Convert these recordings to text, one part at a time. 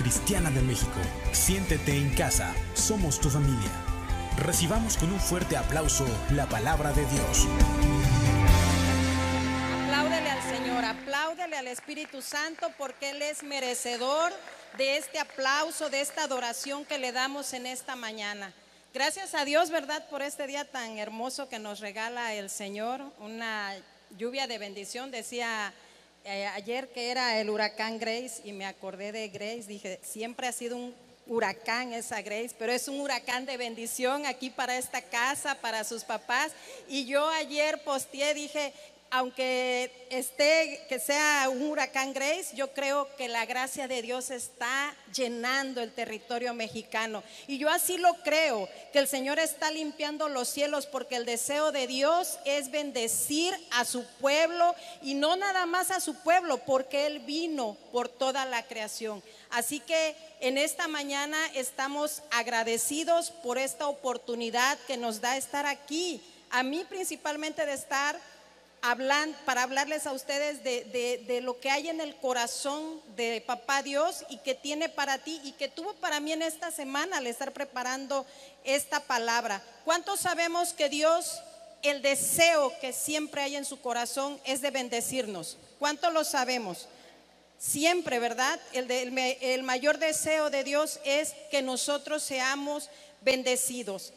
Cristiana de México. Siéntete en casa, somos tu familia. Recibamos con un fuerte aplauso la palabra de Dios. Apláudele al Señor, apláudele al Espíritu Santo porque Él es merecedor de este aplauso, de esta adoración que le damos en esta mañana. Gracias a Dios, ¿verdad? Por este día tan hermoso que nos regala el Señor, una lluvia de bendición. Decía ayer que era el huracán Grace y me acordé de Grace, dije, siempre ha sido un huracán esa Grace, pero es un huracán de bendición aquí para esta casa, para sus papás. Y yo ayer posteé, dije, aunque esté, que sea un huracán Grace, yo creo que la gracia de Dios está llenando el territorio mexicano. Y yo así lo creo, que el Señor está limpiando los cielos porque el deseo de Dios es bendecir a su pueblo y no nada más a su pueblo, porque Él vino por toda la creación. Así que en esta mañana estamos agradecidos por esta oportunidad que nos da estar aquí. A mí principalmente de estar hablan, para hablarles a ustedes de, de, lo que hay en el corazón de Papá Dios y que tiene para ti y que tuvo para mí en esta semana al estar preparando esta palabra. ¿Cuántos sabemos que Dios, el deseo que siempre hay en su corazón es de bendecirnos? ¿Cuántos lo sabemos? Siempre, ¿verdad? El, el mayor deseo de Dios es que nosotros seamos bendecidos.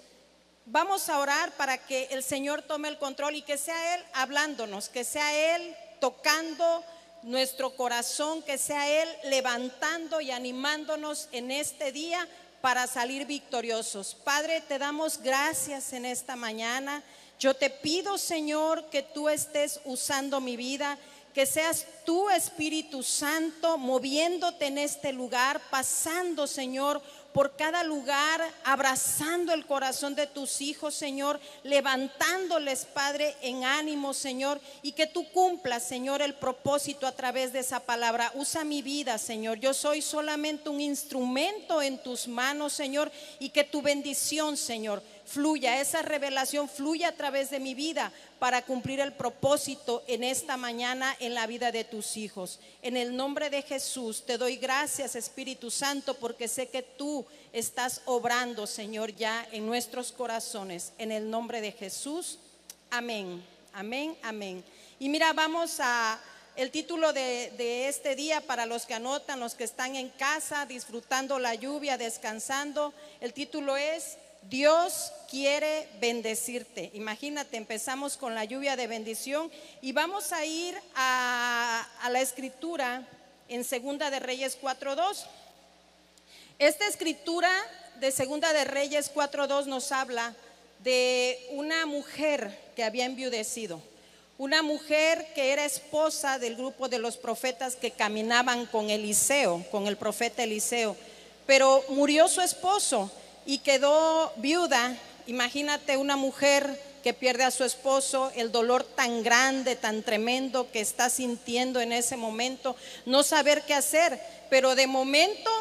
Vamos a orar para que el Señor tome el control y que sea Él hablándonos, que sea Él tocando nuestro corazón, que sea Él levantando y animándonos en este día para salir victoriosos. Padre, te damos gracias en esta mañana. Yo te pido, Señor, que tú estés usando mi vida, que seas tú, Espíritu Santo, moviéndote en este lugar, pasando, Señor, por cada lugar, abrazando el corazón de tus hijos, Señor, levantándoles, Padre, en ánimo, Señor, y que tú cumplas, Señor, el propósito a través de esa palabra. Usa mi vida, Señor. Yo soy solamente un instrumento en tus manos, Señor, y que tu bendición, Señor, fluya, esa revelación fluya a través de mi vida para cumplir el propósito en esta mañana en la vida de tus hijos. En el nombre de Jesús te doy gracias, Espíritu Santo, porque sé que tú estás obrando, Señor, ya en nuestros corazones. En el nombre de Jesús. Amén. Amén. Amén. Y mira, vamos a el título de, de, este día para los que anotan, los que están en casa, disfrutando la lluvia, descansando. El título es Dios quiere bendecirte. Imagínate, empezamos con la lluvia de bendición y vamos a ir a, la escritura en Segunda de Reyes 4.2. Esta escritura de Segunda de Reyes 4.2 nos habla de una mujer que había enviudecido, una mujer que era esposa del grupo de los profetas que caminaban con Eliseo, con el profeta Eliseo, pero murió su esposo y quedó viuda. Imagínate una mujer que pierde a su esposo, el dolor tan grande, tan tremendo que está sintiendo en ese momento, no saber qué hacer, pero de momento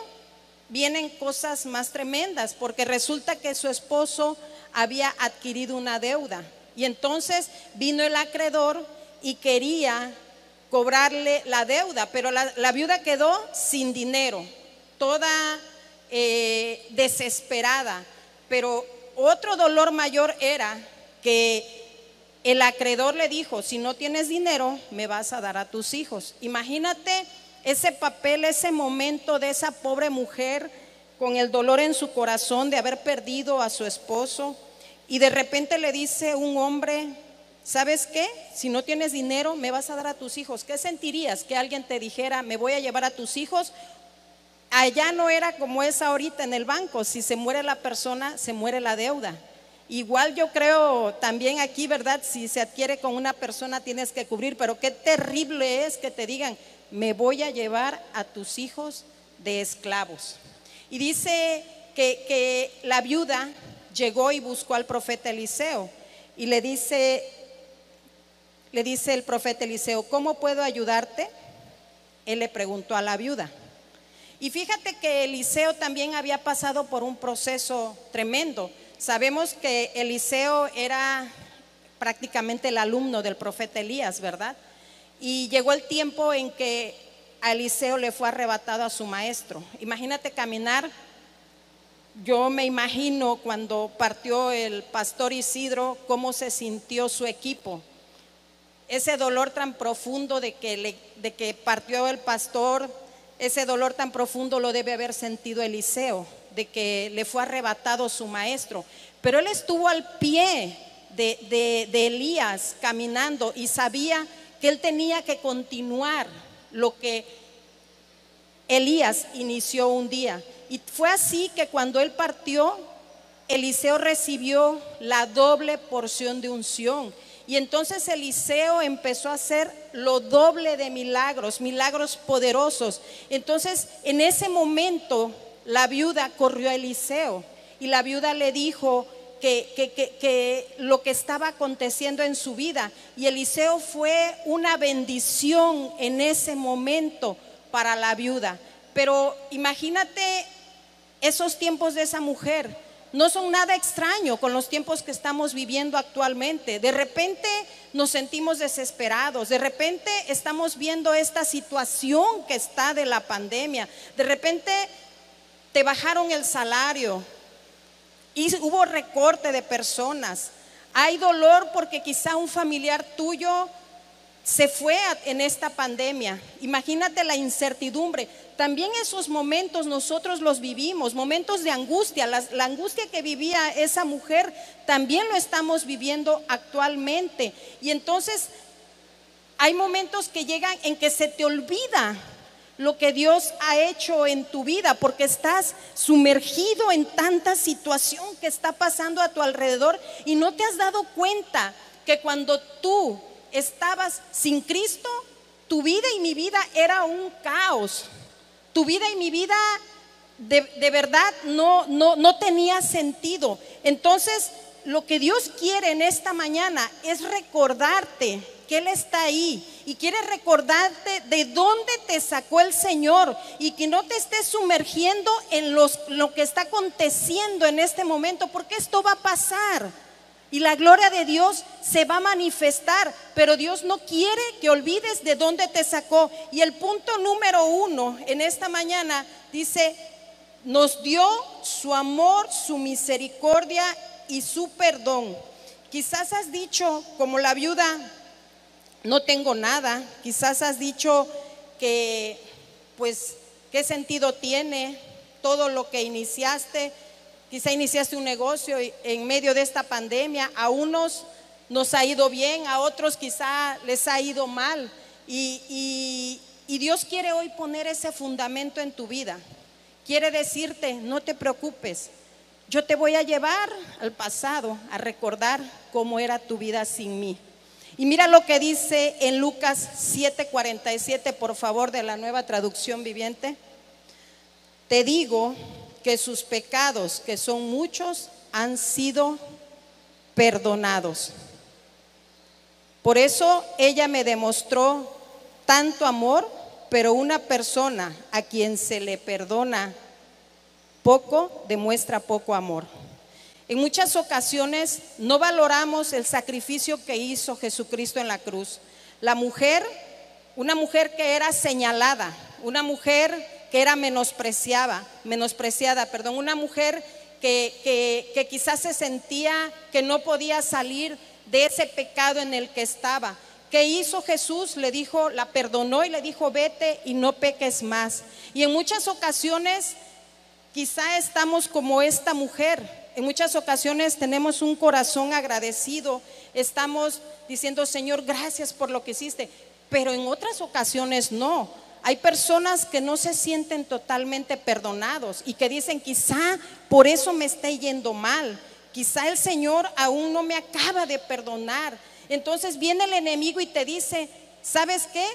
vienen cosas más tremendas, porque resulta que su esposo había adquirido una deuda. Y entonces vino el acreedor y quería cobrarle la deuda, pero la, la viuda quedó sin dinero, toda eh, desesperada, pero otro dolor mayor era que el acreedor le dijo, si no tienes dinero, me vas a dar a tus hijos. Imagínate ese papel, ese momento de esa pobre mujer con el dolor en su corazón de haber perdido a su esposo y de repente le dice un hombre, ¿sabes qué? Si no tienes dinero, me vas a dar a tus hijos. ¿Qué sentirías que alguien te dijera, me voy a llevar a tus hijos Allá no era como es ahorita en el banco, si se muere la persona, se muere la deuda. Igual yo creo también aquí, ¿verdad? Si se adquiere con una persona tienes que cubrir, pero qué terrible es que te digan, me voy a llevar a tus hijos de esclavos. Y dice que, la viuda llegó y buscó al profeta Eliseo y le dice, le dice el profeta Eliseo, ¿cómo puedo ayudarte? Él le preguntó a la viuda. Y fíjate que Eliseo también había pasado por un proceso tremendo. Sabemos que Eliseo era prácticamente el alumno del profeta Elías, ¿verdad? Y llegó el tiempo en que a Eliseo le fue arrebatado a su maestro. Imagínate caminar. Yo me imagino cuando partió el pastor Isidro, cómo se sintió su equipo. Ese dolor tan profundo de que, de que partió el pastor, ese dolor tan profundo lo debe haber sentido Eliseo, de que le fue arrebatado su maestro. Pero él estuvo al pie de, de Elías caminando y sabía que él tenía que continuar lo que Elías inició un día. Y fue así que cuando él partió, Eliseo recibió la doble porción de unción. Y entonces Eliseo empezó a hacer lo doble de milagros, milagros poderosos. Entonces, en ese momento, la viuda corrió a Eliseo y la viuda le dijo, que, lo que estaba aconteciendo en su vida. Y Eliseo fue una bendición en ese momento para la viuda. Pero imagínate esos tiempos de esa mujer. No son nada extraño con los tiempos que estamos viviendo actualmente. De repente nos sentimos desesperados, de repente estamos viendo esta situación que está de la pandemia, de repente te bajaron el salario, y hubo recorte de personas. Hay dolor porque quizá un familiar tuyo se fue en esta pandemia. Imagínate la incertidumbre. También esos momentos nosotros los vivimos, momentos de angustia. La, angustia que vivía esa mujer también lo estamos viviendo actualmente. Y entonces hay momentos que llegan en que se te olvida lo que Dios ha hecho en tu vida, porque estás sumergido en tanta situación que está pasando a tu alrededor y no te has dado cuenta que cuando tú estabas sin Cristo, tu vida y mi vida era un caos. Tu vida y mi vida de, de verdad no, no, no tenía sentido. Entonces, lo que Dios quiere en esta mañana es recordarte que Él está ahí y quiere recordarte de dónde te sacó el Señor y que no te estés sumergiendo en los, lo que está aconteciendo en este momento, porque esto va a pasar. Y la gloria de Dios se va a manifestar, pero Dios no quiere que olvides de dónde te sacó. Y el punto número uno en esta mañana dice, nos dio su amor, su misericordia y su perdón. Quizás has dicho, como la viuda, no tengo nada. Quizás has dicho que, pues, ¿qué sentido tiene todo lo que iniciaste? Quizá iniciaste un negocio en medio de esta pandemia. A unos nos ha ido bien, a otros quizá les ha ido mal. Y, y Dios quiere hoy poner ese fundamento en tu vida. Quiere decirte, no te preocupes, yo te voy a llevar al pasado a recordar cómo era tu vida sin mí. Y mira lo que dice en Lucas 7:47, por favor, de la nueva traducción viviente. Te digo que sus pecados, que son muchos, han sido perdonados. Por eso ella me demostró tanto amor, pero una persona a quien se le perdona poco, demuestra poco amor. En muchas ocasiones no valoramos el sacrificio que hizo Jesucristo en la cruz. La mujer, una mujer que era señalada, una mujer que era menospreciada, menospreciada, perdón, una mujer que, que, quizás se sentía que no podía salir de ese pecado en el que estaba. ¿Qué hizo Jesús? Le dijo, la perdonó y le dijo, vete y no peques más. Y en muchas ocasiones quizá estamos como esta mujer, en muchas ocasiones tenemos un corazón agradecido, estamos diciendo, Señor, gracias por lo que hiciste, pero en otras ocasiones no. Hay personas que no se sienten totalmente perdonados y que dicen, quizá por eso me está yendo mal, quizá el Señor aún no me acaba de perdonar. Entonces viene el enemigo y te dice, ¿sabes qué?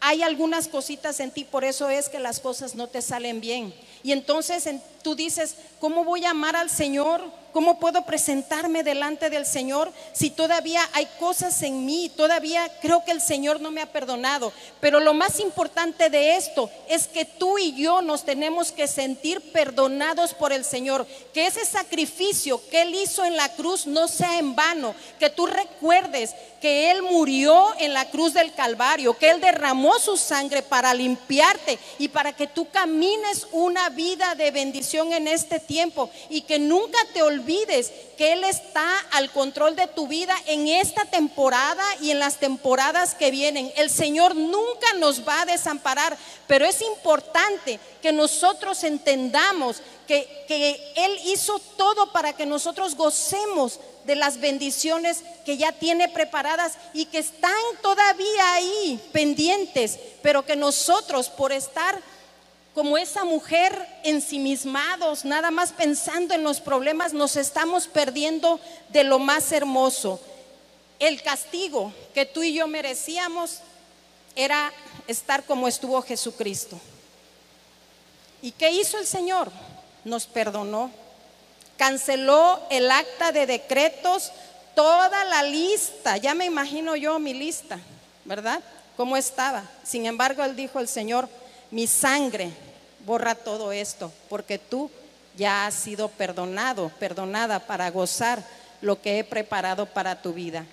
Hay algunas cositas en ti, por eso es que las cosas no te salen bien. Y entonces tú dices, ¿cómo voy a amar al Señor ¿Cómo puedo presentarme delante del Señor si todavía hay cosas en mí? Todavía creo que el Señor no me ha perdonado. Pero lo más importante de esto es que tú y yo nos tenemos que sentir perdonados por el Señor. Que ese sacrificio que Él hizo en la cruz no sea en vano. Que tú recuerdes que Él murió en la cruz del Calvario. Que Él derramó su sangre para limpiarte y para que tú camines una vida de bendición en este tiempo. Y que nunca te olvides que Él está al control de tu vida en esta temporada y en las temporadas que vienen. El Señor nunca nos va a desamparar, pero es importante que nosotros entendamos que, que Él hizo todo para que nosotros gocemos de las bendiciones que ya tiene preparadas y que están todavía ahí pendientes, pero que nosotros por estar como esa mujer ensimismados, nada más pensando en los problemas, nos estamos perdiendo de lo más hermoso. El castigo que tú y yo merecíamos era estar como estuvo Jesucristo. ¿Y qué hizo el Señor? Nos perdonó. Canceló el acta de decretos, toda la lista. Ya me imagino yo mi lista, ¿verdad? ¿Cómo estaba? Sin embargo, él dijo el Señor, mi sangre borra todo esto, porque tú ya has sido perdonado, perdonada para gozar lo que he preparado para tu vida.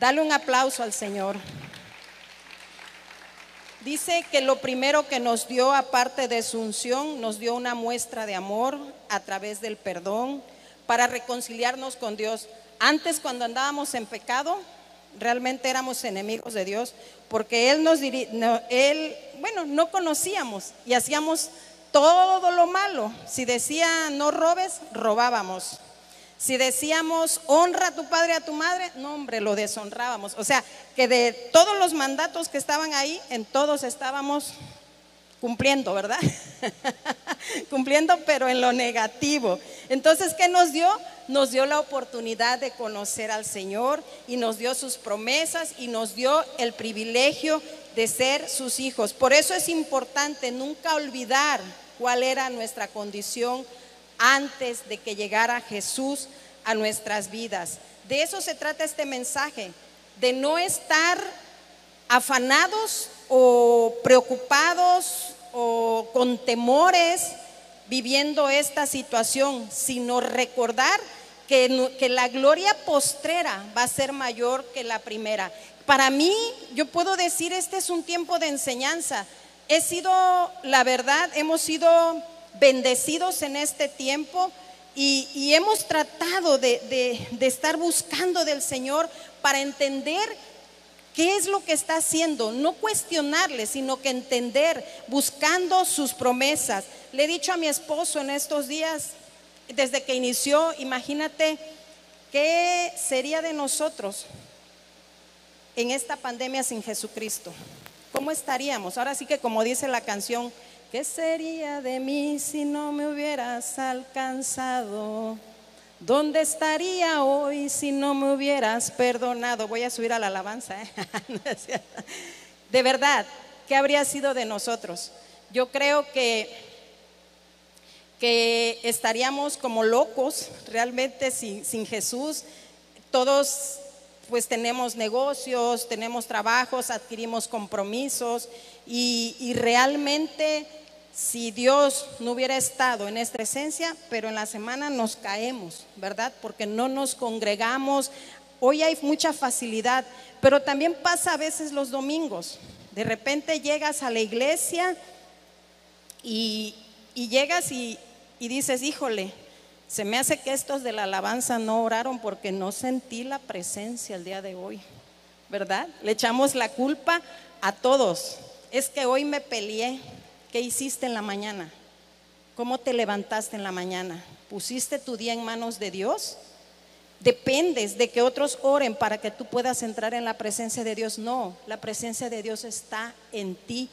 Dale un aplauso al Señor. Dice que lo primero que nos dio, aparte de su unción, nos dio una muestra de amor a través del perdón para reconciliarnos con Dios. Antes, cuando andábamos en pecado, realmente éramos enemigos de Dios, porque Él nos no, Él, bueno, no conocíamos y hacíamos todo lo malo. Si decía no robes, robábamos. Si decíamos honra a tu padre y a tu madre, no hombre, lo deshonrábamos. O sea, que de todos los mandatos que estaban ahí, en todos estábamos cumpliendo, ¿verdad? cumpliendo, pero en lo negativo. Entonces, ¿qué nos dio? Nos dio la oportunidad de conocer al Señor y nos dio sus promesas y nos dio el privilegio de ser sus hijos. Por eso es importante nunca olvidar cuál era nuestra condición antes de que llegara Jesús a nuestras vidas. De eso se trata este mensaje, de no estar afanados o preocupados o con temores viviendo esta situación, sino recordar que, la gloria postrera va a ser mayor que la primera. Para mí, yo puedo decir, este es un tiempo de enseñanza. He sido, la verdad, hemos sido bendecidos en este tiempo y, hemos tratado de, de estar buscando del Señor para entender qué es lo que está haciendo, no cuestionarle, sino que entender, buscando sus promesas. Le he dicho a mi esposo en estos días, desde que inició, imagínate qué sería de nosotros en esta pandemia sin Jesucristo. ¿Cómo estaríamos? Ahora sí que como dice la canción, ¿qué sería de mí si no me hubieras alcanzado? ¿Dónde estaría hoy si no me hubieras perdonado? Voy a subir a la alabanza. ¿eh? de verdad, ¿qué habría sido de nosotros? Yo creo que, que estaríamos como locos realmente sin, Jesús. Todos pues tenemos negocios, tenemos trabajos, adquirimos compromisos y, realmente si Dios no hubiera estado en nuestra esencia, pero en la semana nos caemos, ¿verdad? Porque no nos congregamos. Hoy hay mucha facilidad, pero también pasa a veces los domingos. De repente llegas a la iglesia y, llegas y dices, híjole, se me hace que estos de la alabanza no oraron porque no sentí la presencia el día de hoy, ¿verdad? Le echamos la culpa a todos. Es que hoy me peleé. ¿Qué hiciste en la mañana? ¿Cómo te levantaste en la mañana? ¿Pusiste tu día en manos de Dios? ¿Dependes de que otros oren para que tú puedas entrar en la presencia de Dios? No, la presencia de Dios está en ti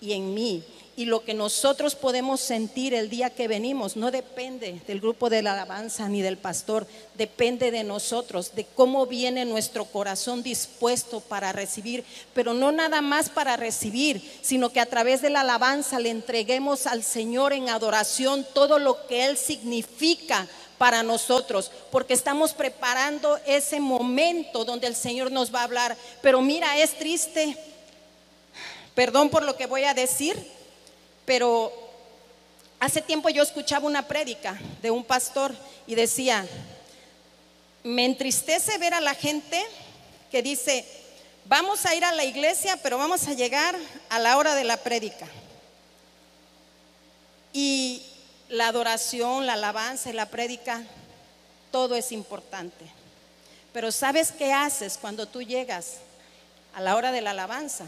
y en mí y lo que nosotros podemos sentir el día que venimos no depende del grupo de la alabanza ni del pastor, depende de nosotros, de cómo viene nuestro corazón dispuesto para recibir, pero no nada más para recibir, sino que a través de la alabanza le entreguemos al Señor en adoración todo lo que Él significa para nosotros, porque estamos preparando ese momento donde el Señor nos va a hablar. Pero mira, es triste, perdón por lo que voy a decir, pero hace tiempo yo escuchaba una prédica de un pastor y decía, me entristece ver a la gente que dice, vamos a ir a la iglesia, pero vamos a llegar a la hora de la prédica. Y la adoración, la alabanza y la prédica, todo es importante. Pero ¿sabes qué haces cuando tú llegas a la hora de la alabanza?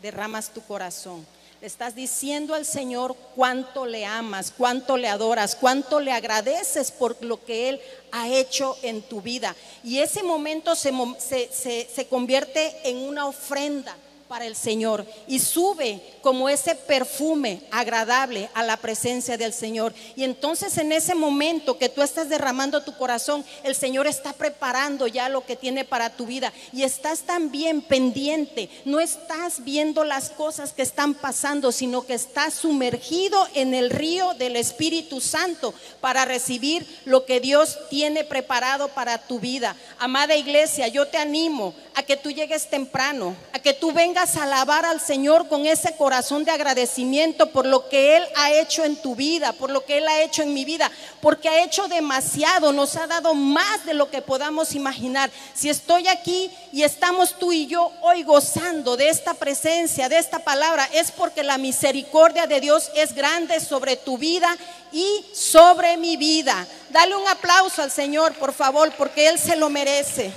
Derramas tu corazón le estás diciendo al Señor cuánto le amas, cuánto le adoras, cuánto le agradeces por lo que Él ha hecho en tu vida. Y ese momento se, se, se convierte en una ofrenda para el Señor y sube como ese perfume agradable a la presencia del Señor. Y entonces en ese momento que tú estás derramando tu corazón, el Señor está preparando ya lo que tiene para tu vida y estás también pendiente, no estás viendo las cosas que están pasando, sino que estás sumergido en el río del Espíritu Santo para recibir lo que Dios tiene preparado para tu vida. Amada iglesia, yo te animo a que tú llegues temprano, a que tú vengas a alabar al Señor con ese corazón de agradecimiento por lo que Él ha hecho en tu vida, por lo que Él ha hecho en mi vida, porque ha hecho demasiado, nos ha dado más de lo que podamos imaginar. Si estoy aquí y estamos tú y yo hoy gozando de esta presencia, de esta palabra, es porque la misericordia de Dios es grande sobre tu vida y sobre mi vida. Dale un aplauso al Señor, por favor, porque Él se lo merece.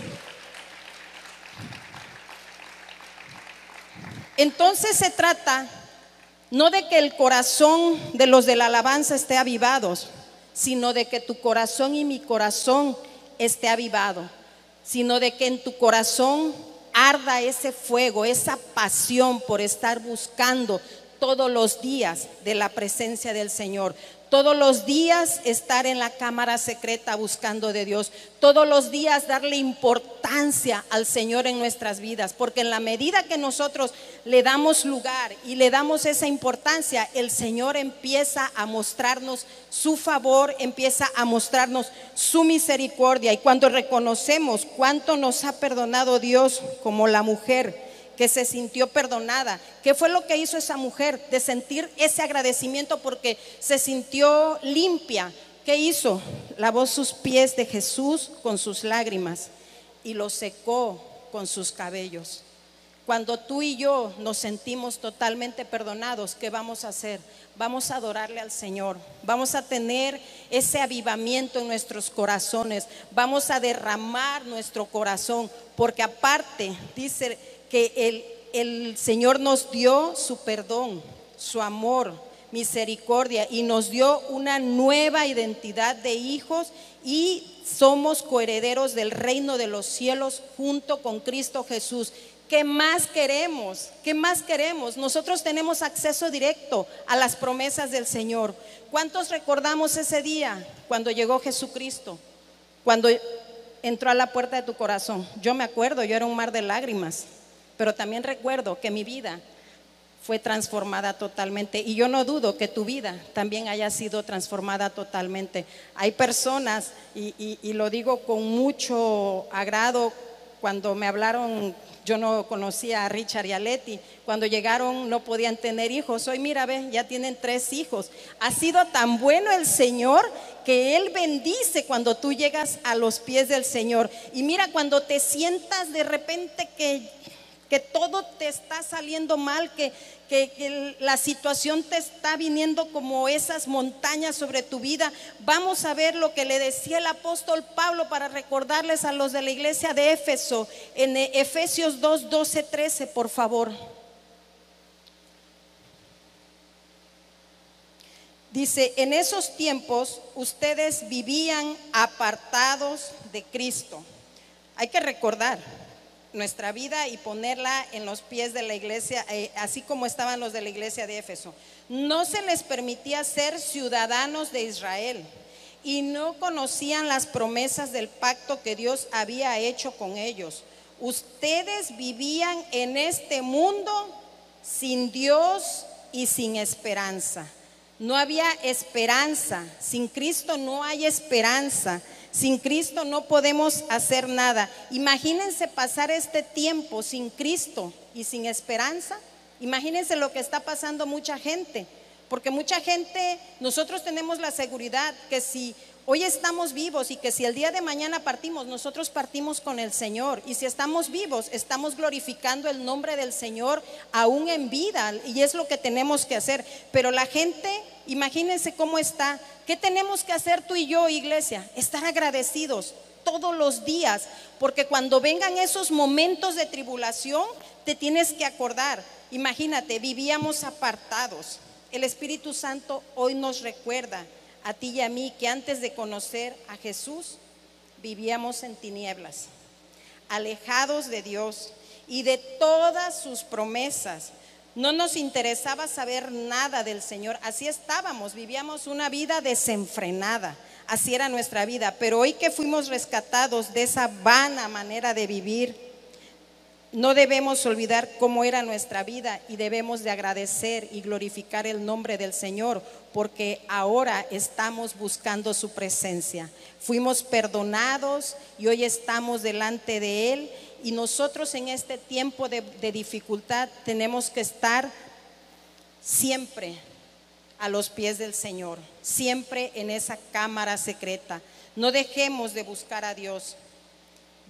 Entonces se trata no de que el corazón de los de la alabanza esté avivados, sino de que tu corazón y mi corazón esté avivado, sino de que en tu corazón arda ese fuego, esa pasión por estar buscando todos los días de la presencia del Señor, todos los días estar en la cámara secreta buscando de Dios. Todos los días darle importancia al Señor en nuestras vidas. Porque en la medida que nosotros le damos lugar y le damos esa importancia, el Señor empieza a mostrarnos su favor, empieza a mostrarnos su misericordia. Y cuando reconocemos cuánto nos ha perdonado Dios como la mujer, que se sintió perdonada. ¿Qué fue lo que hizo esa mujer? De sentir ese agradecimiento porque se sintió limpia. ¿Qué hizo? Lavó sus pies de Jesús con sus lágrimas y los secó con sus cabellos. Cuando tú y yo nos sentimos totalmente perdonados, ¿qué vamos a hacer? Vamos a adorarle al Señor, vamos a tener ese avivamiento en nuestros corazones, vamos a derramar nuestro corazón, porque aparte, dice que el, el Señor nos dio su perdón, su amor, misericordia y nos dio una nueva identidad de hijos y somos coherederos del reino de los cielos junto con Cristo Jesús. ¿Qué más queremos? ¿Qué más queremos? Nosotros tenemos acceso directo a las promesas del Señor. ¿Cuántos recordamos ese día cuando llegó Jesucristo? Cuando entró a la puerta de tu corazón. Yo me acuerdo, yo era un mar de lágrimas pero también recuerdo que mi vida fue transformada totalmente. Y yo no dudo que tu vida también haya sido transformada totalmente. Hay personas, y, lo digo con mucho agrado, cuando me hablaron, yo no conocía a Richard y a Leti, cuando llegaron no podían tener hijos. Hoy mira, ve, ya tienen tres hijos. Ha sido tan bueno el Señor que Él bendice cuando tú llegas a los pies del Señor. Y mira, cuando te sientas de repente que que todo te está saliendo mal, que, que, la situación te está viniendo como esas montañas sobre tu vida. Vamos a ver lo que le decía el apóstol Pablo para recordarles a los de la iglesia de Éfeso, en Efesios 2, 12, 13, por favor. Dice, en esos tiempos ustedes vivían apartados de Cristo. Hay que recordar, nuestra vida y ponerla en los pies de la iglesia, eh, así como estaban los de la iglesia de Éfeso. No se les permitía ser ciudadanos de Israel y no conocían las promesas del pacto que Dios había hecho con ellos. Ustedes vivían en este mundo sin Dios y sin esperanza. no había esperanza. Sin Cristo no hay esperanza. Sin Cristo no podemos hacer nada. Imagínense pasar este tiempo sin Cristo y sin esperanza. Imagínense lo que está pasando mucha gente. Porque mucha gente, nosotros tenemos la seguridad que si hoy estamos vivos y que si el día de mañana partimos, nosotros partimos con el Señor. Y si estamos vivos, estamos glorificando el nombre del Señor aún en vida. Y es lo que tenemos que hacer. Pero la gente, imagínense cómo está. ¿Qué tenemos que hacer tú y yo, iglesia? Estar agradecidos todos los días. Porque cuando vengan esos momentos de tribulación, te tienes que acordar. Imagínate, vivíamos apartados el Espíritu Santo hoy nos recuerda a ti y a mí que antes de conocer a Jesús vivíamos en tinieblas, alejados de Dios y de todas sus promesas. No nos interesaba saber nada del Señor. Así estábamos, vivíamos una vida desenfrenada. Así era nuestra vida. Pero hoy que fuimos rescatados de esa vana manera de vivir, no debemos olvidar cómo era nuestra vida y debemos de agradecer y glorificar el nombre del Señor porque ahora estamos buscando su presencia. Fuimos perdonados y hoy estamos delante de Él y nosotros en este tiempo de, dificultad tenemos que estar siempre a los pies del Señor, siempre en esa cámara secreta. No dejemos de buscar a Dios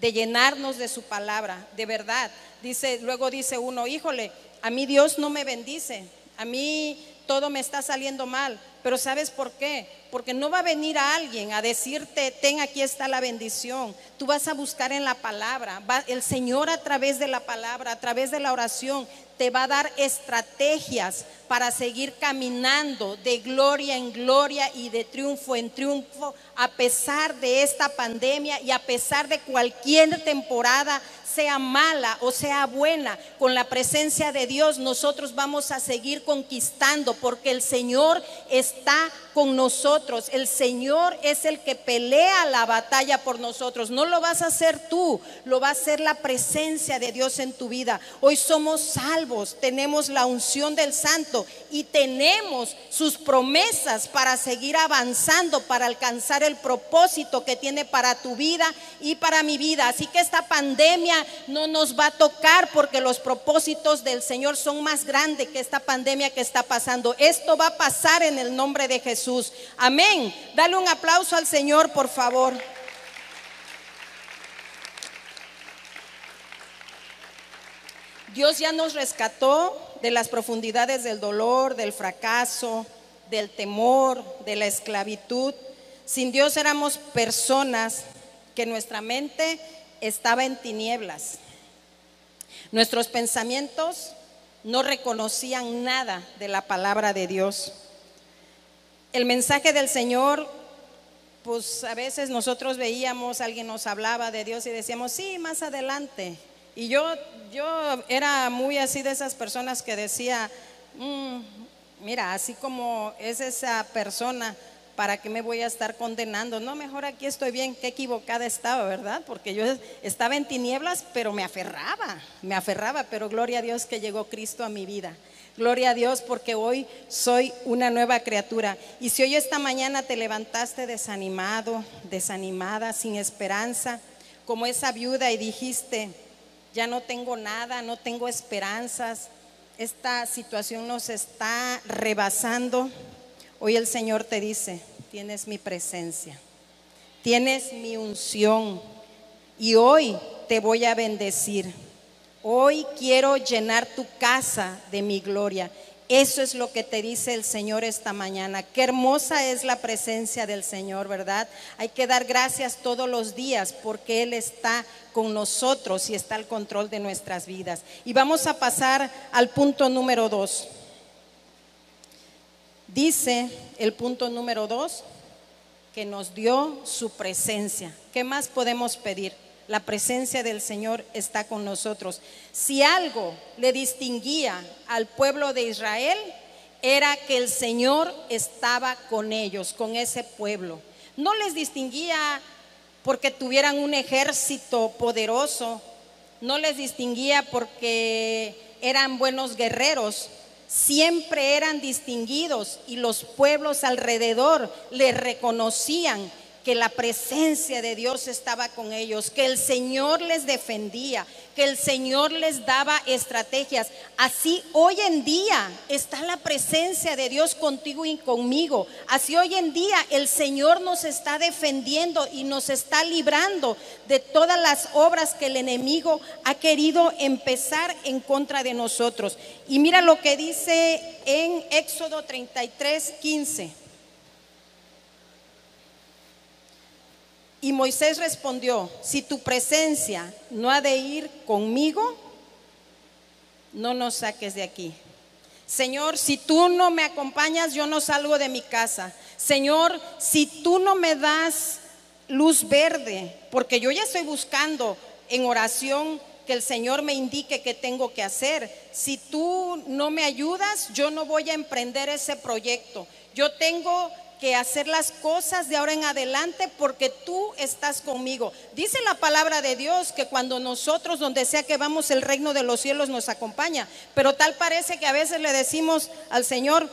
de llenarnos de su palabra, de verdad. Dice, luego dice uno, híjole, a mí Dios no me bendice, a mí todo me está saliendo mal, pero ¿sabes por qué? Porque no va a venir a alguien a decirte, ten aquí está la bendición. Tú vas a buscar en la palabra. el Señor a través de la palabra, a través de la oración, te va a dar estrategias para seguir caminando de gloria en gloria y de triunfo en triunfo a pesar de esta pandemia y a pesar de cualquier temporada sea mala o sea buena, con la presencia de Dios nosotros vamos a seguir conquistando porque el Señor está con nosotros. El Señor es el que pelea la batalla por nosotros. No lo vas a hacer tú, lo va a hacer la presencia de Dios en tu vida. Hoy somos salvos, tenemos la unción del Santo y tenemos sus promesas para seguir avanzando, para alcanzar el propósito que tiene para tu vida y para mi vida. Así que esta pandemia no nos va a tocar porque los propósitos del Señor son más grandes que esta pandemia que está pasando. Esto va a pasar en el nombre de Jesús. Amén. Dale un aplauso al Señor, por favor. Dios ya nos rescató de las profundidades del dolor, del fracaso, del temor, de la esclavitud. Sin Dios éramos personas que nuestra mente estaba en tinieblas. Nuestros pensamientos no reconocían nada de la palabra de Dios. El mensaje del Señor, pues a veces nosotros veíamos, alguien nos hablaba de Dios y decíamos, sí, más adelante. Y yo, yo era muy así de esas personas que decía, mm, mira, así como es esa persona, ¿para qué me voy a estar condenando? No, mejor aquí estoy bien, qué equivocada estaba, ¿verdad? Porque yo estaba en tinieblas, pero me aferraba, me aferraba, pero gloria a Dios que llegó Cristo a mi vida. Gloria a Dios porque hoy soy una nueva criatura. Y si hoy esta mañana te levantaste desanimado, desanimada, sin esperanza, como esa viuda y dijiste, ya no tengo nada, no tengo esperanzas, esta situación nos está rebasando, Hoy el Señor te dice, tienes mi presencia, tienes mi unción y hoy te voy a bendecir. Hoy quiero llenar tu casa de mi gloria. Eso es lo que te dice el Señor esta mañana. Qué hermosa es la presencia del Señor, ¿verdad? Hay que dar gracias todos los días porque Él está con nosotros y está al control de nuestras vidas. Y vamos a pasar al punto número dos. Dice el punto número dos, que nos dio su presencia. ¿Qué más podemos pedir? La presencia del Señor está con nosotros. Si algo le distinguía al pueblo de Israel, era que el Señor estaba con ellos, con ese pueblo. No les distinguía porque tuvieran un ejército poderoso, no les distinguía porque eran buenos guerreros, siempre eran distinguidos y los pueblos alrededor le reconocían que la presencia de Dios estaba con ellos, que el Señor les defendía, que el Señor les daba estrategias. Así hoy en día está la presencia de Dios contigo y conmigo. Así hoy en día el Señor nos está defendiendo y nos está librando de todas las obras que el enemigo ha querido empezar en contra de nosotros. Y mira lo que dice en Éxodo 33, 15. Y Moisés respondió, si tu presencia no ha de ir conmigo, no nos saques de aquí. Señor, si tú no me acompañas, yo no salgo de mi casa. Señor, si tú no me das luz verde, porque yo ya estoy buscando en oración que el Señor me indique qué tengo que hacer. Si tú no me ayudas, yo no voy a emprender ese proyecto. Yo tengo que hacer las cosas de ahora en adelante porque tú estás conmigo. Dice la palabra de Dios que cuando nosotros, donde sea que vamos, el reino de los cielos nos acompaña. Pero tal parece que a veces le decimos al Señor,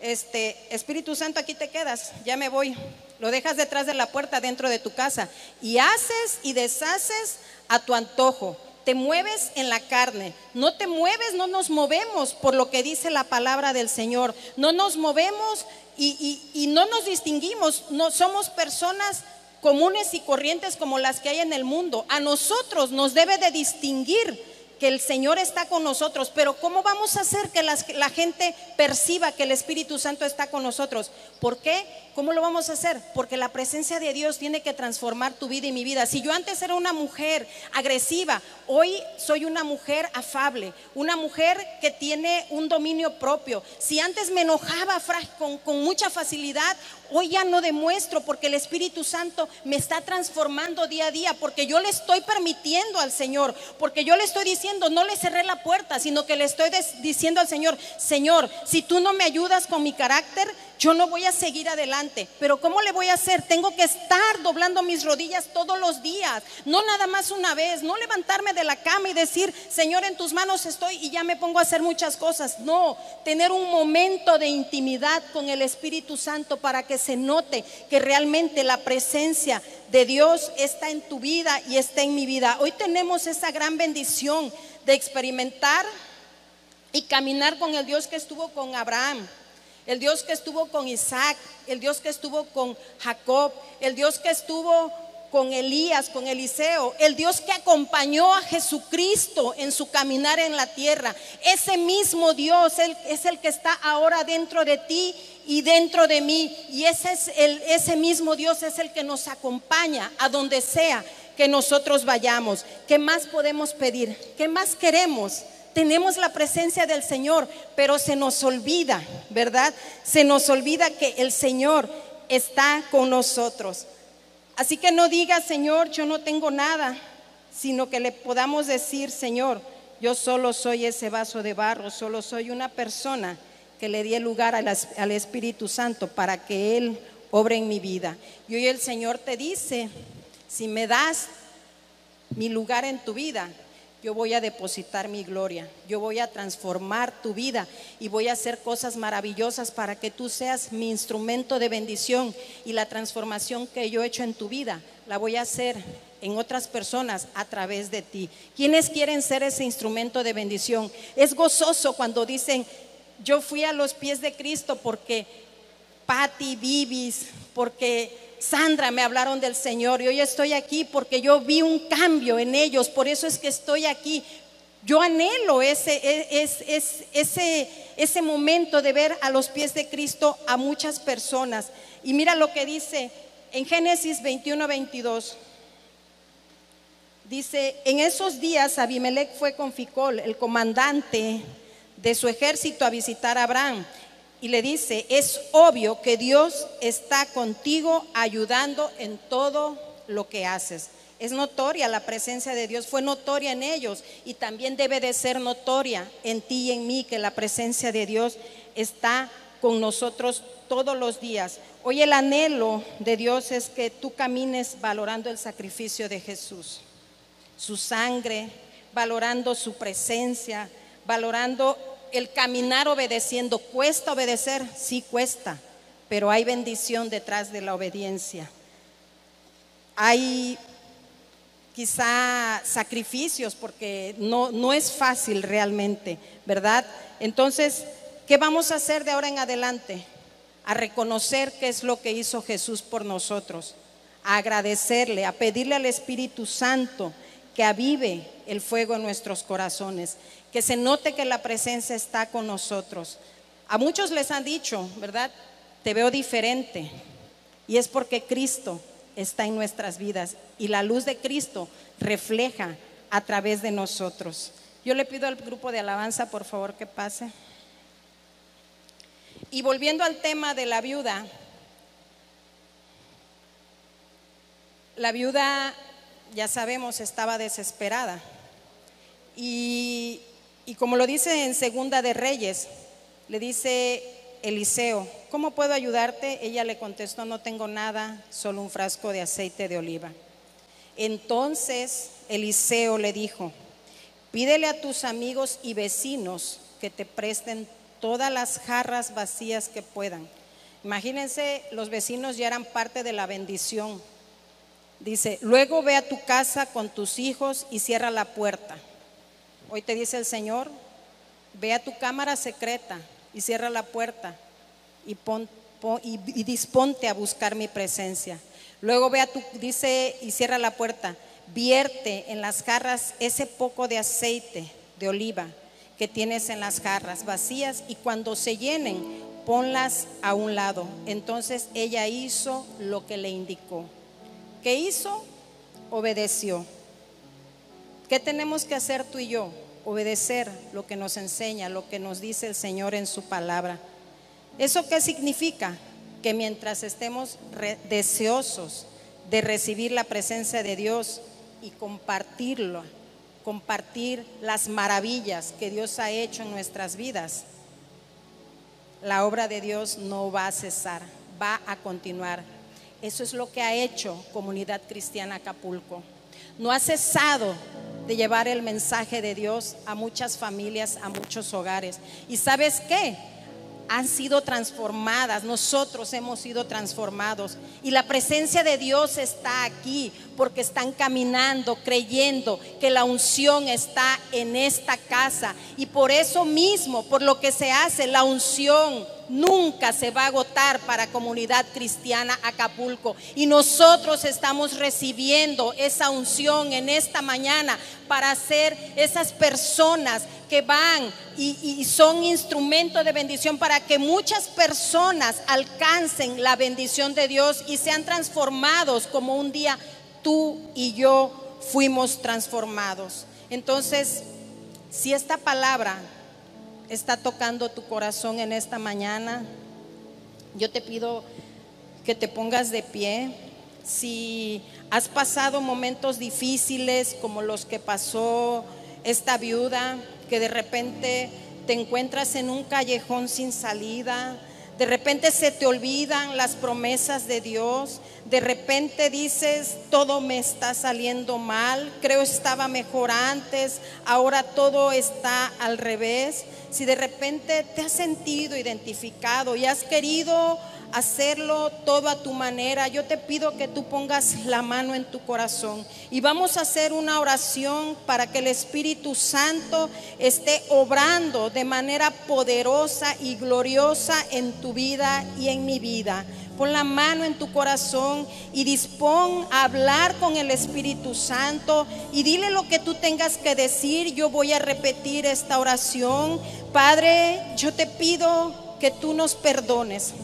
este Espíritu Santo, aquí te quedas, ya me voy. Lo dejas detrás de la puerta dentro de tu casa y haces y deshaces a tu antojo te mueves en la carne, no te mueves, no nos movemos por lo que dice la palabra del Señor, no nos movemos y, no nos distinguimos, no somos personas comunes y corrientes como las que hay en el mundo. A nosotros nos debe de distinguir que el Señor está con nosotros, pero ¿cómo vamos a hacer que la gente perciba que el Espíritu Santo está con nosotros? ¿Por qué? ¿Cómo lo vamos a hacer? Porque la presencia de Dios tiene que transformar tu vida y mi vida. Si yo antes era una mujer agresiva, hoy soy una mujer afable, una mujer que tiene un dominio propio. Si antes me enojaba con, con mucha facilidad, hoy ya no demuestro porque el Espíritu Santo me está transformando día a día, porque yo le estoy permitiendo al Señor, porque yo le estoy diciendo, no le cerré la puerta, sino que le estoy diciendo al Señor, Señor, si tú no me ayudas con mi carácter, yo no voy a seguir adelante. Pero ¿cómo le voy a hacer? Tengo que estar doblando mis rodillas todos los días, no nada más una vez, no levantarme de la cama y decir, Señor, en tus manos estoy y ya me pongo a hacer muchas cosas. No, tener un momento de intimidad con el Espíritu Santo para que se note que realmente la presencia de Dios está en tu vida y está en mi vida. Hoy tenemos esa gran bendición de experimentar y caminar con el Dios que estuvo con Abraham el Dios que estuvo con Isaac, el Dios que estuvo con Jacob, el Dios que estuvo con Elías, con Eliseo, el Dios que acompañó a Jesucristo en su caminar en la tierra. Ese mismo Dios es el que está ahora dentro de ti y dentro de mí. Y ese, es el, ese mismo Dios es el que nos acompaña a donde sea que nosotros vayamos. ¿Qué más podemos pedir? ¿Qué más queremos? Tenemos la presencia del Señor, pero se nos olvida, ¿verdad? Se nos olvida que el Señor está con nosotros. Así que no diga, Señor, yo no tengo nada, sino que le podamos decir, Señor, yo solo soy ese vaso de barro, solo soy una persona que le di lugar al, Espíritu Santo para que Él obre en mi vida. Y hoy el Señor te dice, si me das mi lugar en tu vida, yo voy a depositar mi gloria, yo voy a transformar tu vida y voy a hacer cosas maravillosas para que tú seas mi instrumento de bendición y la transformación que yo he hecho en tu vida la voy a hacer en otras personas a través de ti. ¿Quiénes quieren ser ese instrumento de bendición? Es gozoso cuando dicen, yo fui a los pies de Cristo porque Patti, Vivis, porque Sandra me hablaron del Señor y hoy estoy aquí porque yo vi un cambio en ellos, por eso es que estoy aquí. Yo anhelo ese, e, ese, ese momento de ver a los pies de Cristo a muchas personas. Y mira lo que dice en Génesis 21, 22. Dice, en esos días Abimelech fue con Ficol, el comandante de su ejército, a visitar a Abraham y le dice, es obvio que Dios está contigo ayudando en todo lo que haces. Es notoria la presencia de Dios, fue notoria en ellos y también debe de ser notoria en ti y en mí que la presencia de Dios está con nosotros todos los días. Hoy el anhelo de Dios es que tú camines valorando el sacrificio de Jesús, su sangre, valorando su presencia, valorando el caminar obedeciendo. ¿Cuesta obedecer? Sí, cuesta, pero hay bendición detrás de la obediencia. Hay quizá sacrificios porque no, no es fácil realmente, ¿verdad? Entonces, ¿qué vamos a hacer de ahora en adelante? A reconocer qué es lo que hizo Jesús por nosotros, a agradecerle, a pedirle al Espíritu Santo que avive el fuego en nuestros corazones, que se note que la presencia está con nosotros. A muchos les han dicho, ¿verdad? Te veo diferente. Y es porque Cristo está en nuestras vidas y la luz de Cristo refleja a través de nosotros. Yo le pido al grupo de alabanza, por favor, que pase. Y volviendo al tema de la viuda, la viuda, ya sabemos, estaba desesperada. Y, como lo dice en Segunda de Reyes, le dice Eliseo, ¿cómo puedo ayudarte? Ella le contestó, no tengo nada, solo un frasco de aceite de oliva. Entonces Eliseo le dijo, pídele a tus amigos y vecinos que te presten todas las jarras vacías que puedan. Imagínense, los vecinos ya eran parte de la bendición. Dice, luego ve a tu casa con tus hijos y cierra la puerta. Hoy te dice el Señor, ve a tu cámara secreta y cierra la puerta y, disponte a buscar mi presencia. Luego ve a tu, dice, y cierra la puerta, vierte en las jarras ese poco de aceite de oliva que tienes en las jarras vacías y cuando se llenen, ponlas a un lado. Entonces ella hizo lo que le indicó. ¿Qué hizo? Obedeció. ¿Qué tenemos que hacer tú y yo? Obedecer lo que nos enseña, lo que nos dice el Señor en su palabra. ¿Eso qué significa? Que mientras estemos deseosos de recibir la presencia de Dios y compartirlo, compartir las maravillas que Dios ha hecho en nuestras vidas, la obra de Dios no va a cesar, va a continuar. Eso es lo que ha hecho Comunidad Cristiana Acapulco. No ha cesado de llevar el mensaje de Dios a muchas familias, a muchos hogares. ¿Y sabes qué? han sido transformadas, nosotros hemos sido transformados y la presencia de Dios está aquí porque están caminando, creyendo que la unción está en esta casa y por eso mismo, por lo que se hace, la unción nunca se va a agotar para comunidad cristiana Acapulco. Y nosotros estamos recibiendo esa unción en esta mañana para ser esas personas que van y, son instrumento de bendición para que muchas personas alcancen la bendición de Dios y sean transformados como un día tú y yo fuimos transformados. Entonces, si esta palabra está tocando tu corazón en esta mañana, yo te pido que te pongas de pie. Si has pasado momentos difíciles como los que pasó esta viuda, que de repente te encuentras en un callejón sin salida, de repente se te olvidan las promesas de Dios. De repente dices, todo me está saliendo mal. Creo estaba mejor antes. Ahora todo está al revés. Si de repente te has sentido identificado y has querido hacerlo todo a tu manera, yo te pido que tú pongas la mano en tu corazón y vamos a hacer una oración para que el Espíritu Santo esté obrando de manera poderosa y gloriosa en tu vida y en mi vida. Pon la mano en tu corazón y dispón a hablar con el Espíritu Santo y dile lo que tú tengas que decir. Yo voy a repetir esta oración. Padre, yo te pido que tú nos perdones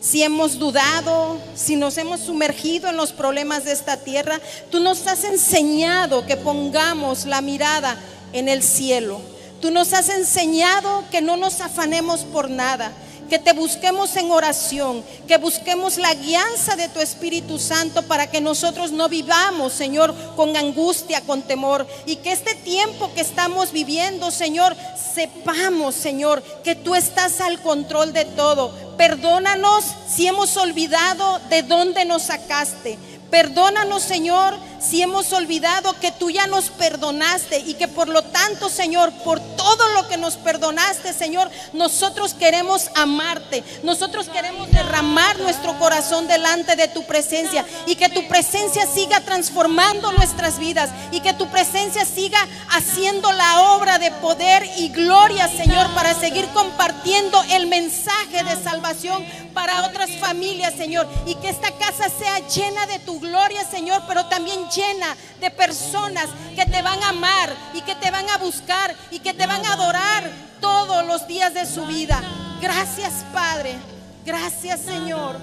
si hemos dudado, si nos hemos sumergido en los problemas de esta tierra, tú nos has enseñado que pongamos la mirada en el cielo. Tú nos has enseñado que no nos afanemos por nada, que te busquemos en oración, que busquemos la guianza de tu Espíritu Santo para que nosotros no vivamos, Señor, con angustia, con temor, y que este tiempo que estamos viviendo, Señor, sepamos, Señor, que tú estás al control de todo. Perdónanos si hemos olvidado de dónde nos sacaste. Perdónanos, Señor, si hemos olvidado que tú ya nos perdonaste y que por lo tanto, Señor, por todo lo que nos perdonaste, Señor, nosotros queremos amarte. Nosotros queremos derramar nuestro corazón delante de tu presencia y que tu presencia siga transformando nuestras vidas y que tu presencia siga haciendo la obra de poder y gloria, Señor, para seguir compartiendo el mensaje de salvación para otras familias, Señor, y que esta casa sea llena de tu gloria, Señor, pero también llena de personas que te van a amar y que te van a buscar y que te van a adorar todos los días de su vida. Gracias, Padre. Gracias, Señor.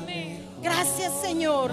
Gracias, Señor.